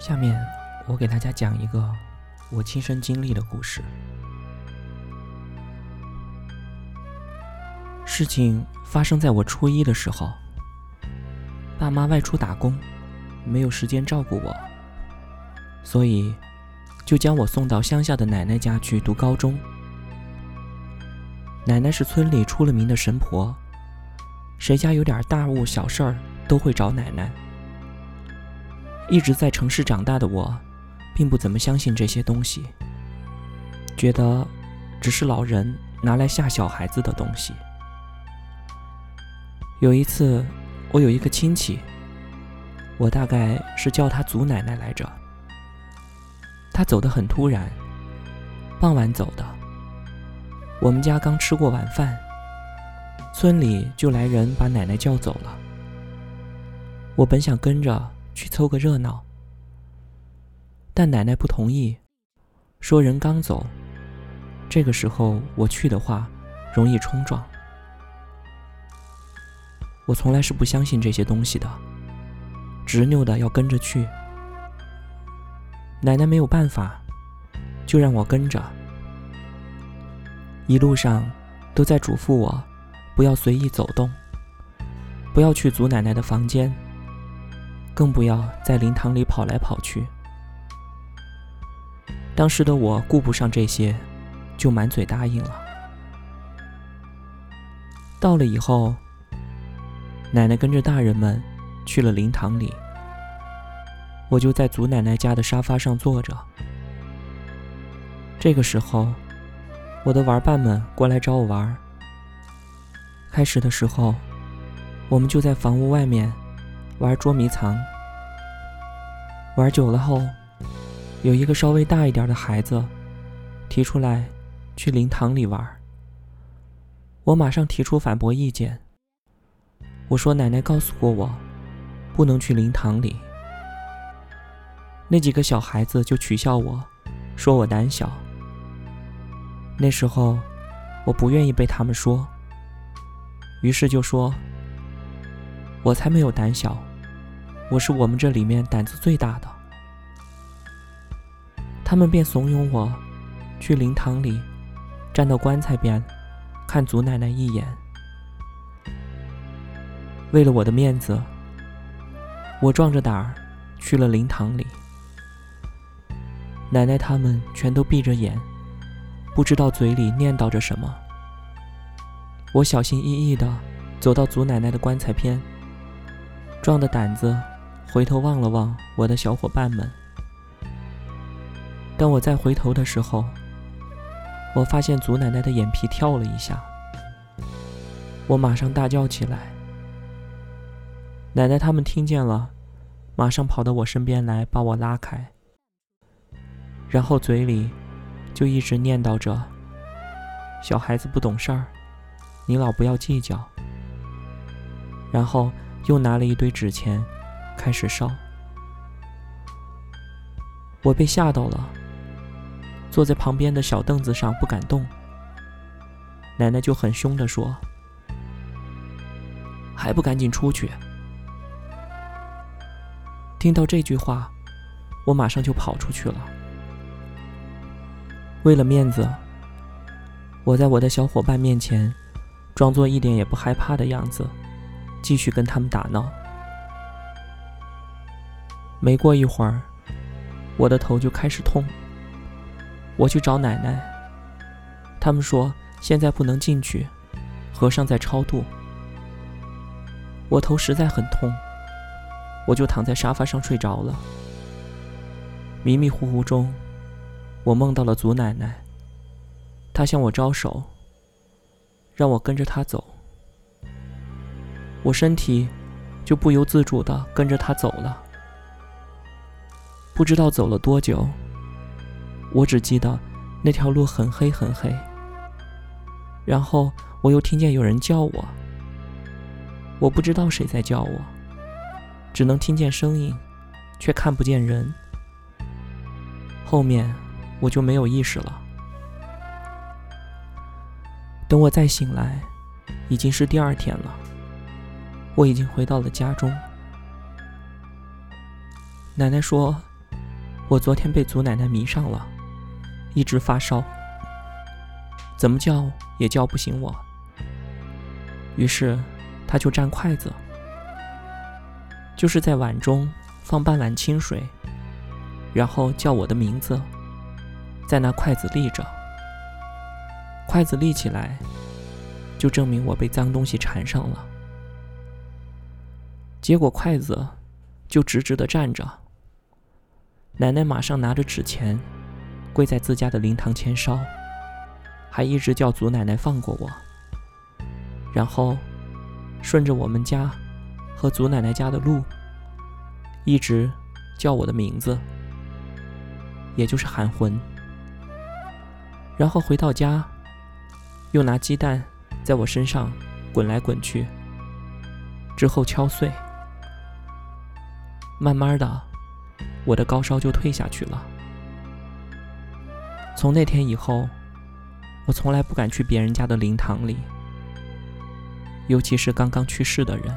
下面我给大家讲一个我亲身经历的故事。事情发生在我初一的时候，爸妈外出打工，没有时间照顾我，所以就将我送到乡下的奶奶家去读高中。奶奶是村里出了名的神婆，谁家有点大物小事儿都会找奶奶。一直在城市长大的我，并不怎么相信这些东西，觉得只是老人拿来吓小孩子的东西。有一次，我有一个亲戚，我大概是叫他祖奶奶来着，他走得很突然，傍晚走的。我们家刚吃过晚饭，村里就来人把奶奶叫走了。我本想跟着。去凑个热闹，但奶奶不同意，说人刚走，这个时候我去的话，容易冲撞。我从来是不相信这些东西的，执拗的要跟着去。奶奶没有办法，就让我跟着。一路上都在嘱咐我，不要随意走动，不要去祖奶奶的房间。更不要在灵堂里跑来跑去。当时的我顾不上这些，就满嘴答应了。到了以后，奶奶跟着大人们去了灵堂里，我就在祖奶奶家的沙发上坐着。这个时候，我的玩伴们过来找我玩。开始的时候，我们就在房屋外面。玩捉迷藏，玩久了后，有一个稍微大一点的孩子提出来去灵堂里玩。我马上提出反驳意见。我说：“奶奶告诉过我，不能去灵堂里。”那几个小孩子就取笑我，说我胆小。那时候我不愿意被他们说，于是就说：“我才没有胆小。”我是我们这里面胆子最大的，他们便怂恿我去灵堂里站到棺材边看祖奶奶一眼。为了我的面子，我壮着胆儿去了灵堂里。奶奶他们全都闭着眼，不知道嘴里念叨着什么。我小心翼翼地走到祖奶奶的棺材边，壮着胆子。回头望了望我的小伙伴们，当我再回头的时候，我发现祖奶奶的眼皮跳了一下，我马上大叫起来。奶奶他们听见了，马上跑到我身边来把我拉开，然后嘴里就一直念叨着：“小孩子不懂事儿，你老不要计较。”然后又拿了一堆纸钱。开始烧，我被吓到了，坐在旁边的小凳子上不敢动。奶奶就很凶的说：“还不赶紧出去！”听到这句话，我马上就跑出去了。为了面子，我在我的小伙伴面前装作一点也不害怕的样子，继续跟他们打闹。没过一会儿，我的头就开始痛。我去找奶奶，他们说现在不能进去，和尚在超度。我头实在很痛，我就躺在沙发上睡着了。迷迷糊糊中，我梦到了祖奶奶，她向我招手，让我跟着她走。我身体就不由自主地跟着她走了。不知道走了多久，我只记得那条路很黑很黑。然后我又听见有人叫我，我不知道谁在叫我，只能听见声音，却看不见人。后面我就没有意识了。等我再醒来，已经是第二天了。我已经回到了家中。奶奶说。我昨天被祖奶奶迷上了，一直发烧，怎么叫也叫不醒我。于是，她就蘸筷子，就是在碗中放半碗清水，然后叫我的名字，在那筷子立着。筷子立起来，就证明我被脏东西缠上了。结果筷子就直直的站着。奶奶马上拿着纸钱，跪在自家的灵堂前烧，还一直叫祖奶奶放过我。然后，顺着我们家和祖奶奶家的路，一直叫我的名字，也就是喊魂。然后回到家，又拿鸡蛋在我身上滚来滚去，之后敲碎，慢慢的。我的高烧就退下去了。从那天以后，我从来不敢去别人家的灵堂里，尤其是刚刚去世的人。